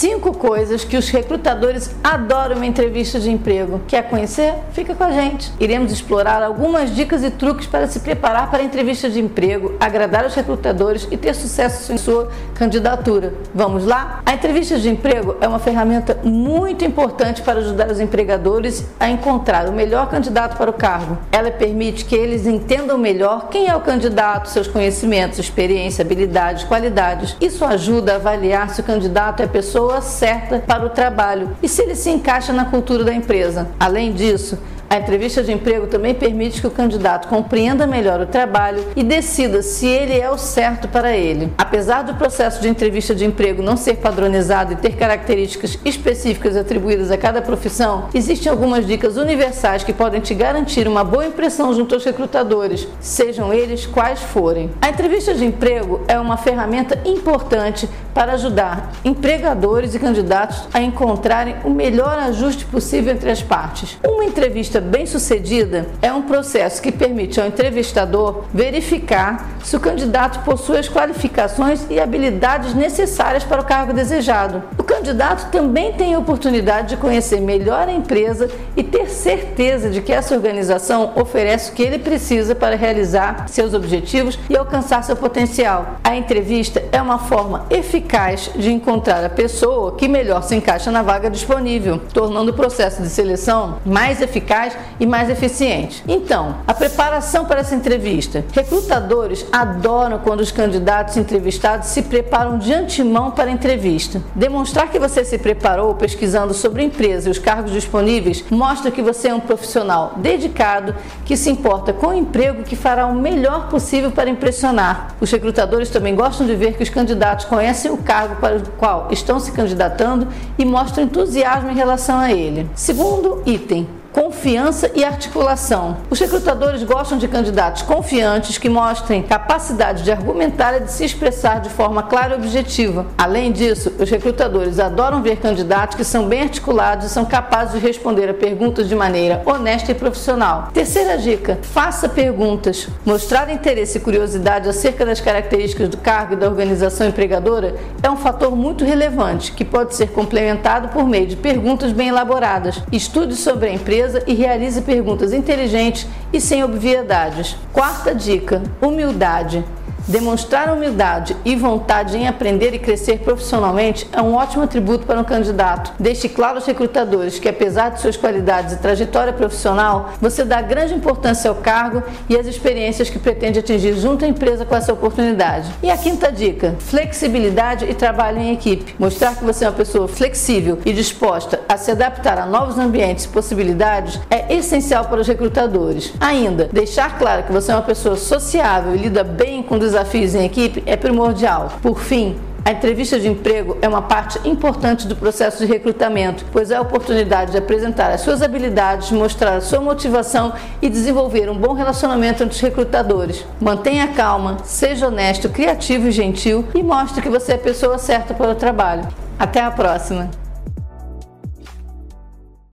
Cinco coisas que os recrutadores adoram em entrevista de emprego. Quer conhecer? Fica com a gente. Iremos explorar algumas dicas e truques para se preparar para a entrevista de emprego, agradar os recrutadores e ter sucesso em sua candidatura. Vamos lá? A entrevista de emprego é uma ferramenta muito importante para ajudar os empregadores a encontrar o melhor candidato para o cargo. Ela permite que eles entendam melhor quem é o candidato, seus conhecimentos, experiência, habilidades, qualidades. Isso ajuda a avaliar se o candidato é pessoa pessoa certa para o trabalho e se ele se encaixa na cultura da empresa. Além disso, a entrevista de emprego também permite que o candidato compreenda melhor o trabalho e decida se ele é o certo para ele. Apesar do processo de entrevista de emprego não ser padronizado e ter características específicas atribuídas a cada profissão, existem algumas dicas universais que podem te garantir uma boa impressão junto aos recrutadores, sejam eles quais forem. A entrevista de emprego é uma ferramenta importante para ajudar empregadores e candidatos a encontrarem o melhor ajuste possível entre as partes. Uma entrevista bem-sucedida é um processo que permite ao entrevistador verificar se o candidato possui as qualificações e habilidades necessárias para o cargo desejado. Candidato também tem a oportunidade de conhecer melhor a empresa e ter certeza de que essa organização oferece o que ele precisa para realizar seus objetivos e alcançar seu potencial. A entrevista é uma forma eficaz de encontrar a pessoa que melhor se encaixa na vaga disponível, tornando o processo de seleção mais eficaz e mais eficiente. Então, a preparação para essa entrevista. Recrutadores adoram quando os candidatos entrevistados se preparam de antemão para a entrevista. Demonstrar que você se preparou pesquisando sobre a empresa e os cargos disponíveis mostra que você é um profissional dedicado que se importa com o emprego que fará o melhor possível para impressionar. Os recrutadores também gostam de ver que os candidatos conhecem o cargo para o qual estão se candidatando e mostram entusiasmo em relação a ele. Segundo item, confiança e articulação. Os recrutadores gostam de candidatos confiantes que mostrem capacidade de argumentar e de se expressar de forma clara e objetiva. Além disso, os recrutadores adoram ver candidatos que são bem articulados e são capazes de responder a perguntas de maneira honesta e profissional. Terceira dica: faça perguntas. Mostrar interesse e curiosidade acerca das características do cargo e da organização empregadora é um fator muito relevante que pode ser complementado por meio de perguntas bem elaboradas. Estude sobre a empresa e realize perguntas inteligentes e sem obviedades. Quarta dica: humildade. Demonstrar humildade e vontade em aprender e crescer profissionalmente é um ótimo atributo para um candidato. Deixe claro aos recrutadores que, apesar de suas qualidades e trajetória profissional, você dá grande importância ao cargo e às experiências que pretende atingir junto à empresa com essa oportunidade. E a quinta dica: flexibilidade e trabalho em equipe. Mostrar que você é uma pessoa flexível e disposta a se adaptar a novos ambientes e possibilidades é essencial para os recrutadores. Ainda, deixar claro que você é uma pessoa sociável e lida bem com desafios desafios em equipe é primordial. Por fim, a entrevista de emprego é uma parte importante do processo de recrutamento, pois é a oportunidade de apresentar as suas habilidades, mostrar a sua motivação e desenvolver um bom relacionamento entre os recrutadores. Mantenha calma, seja honesto, criativo e gentil e mostre que você é a pessoa certa para o trabalho. Até a próxima!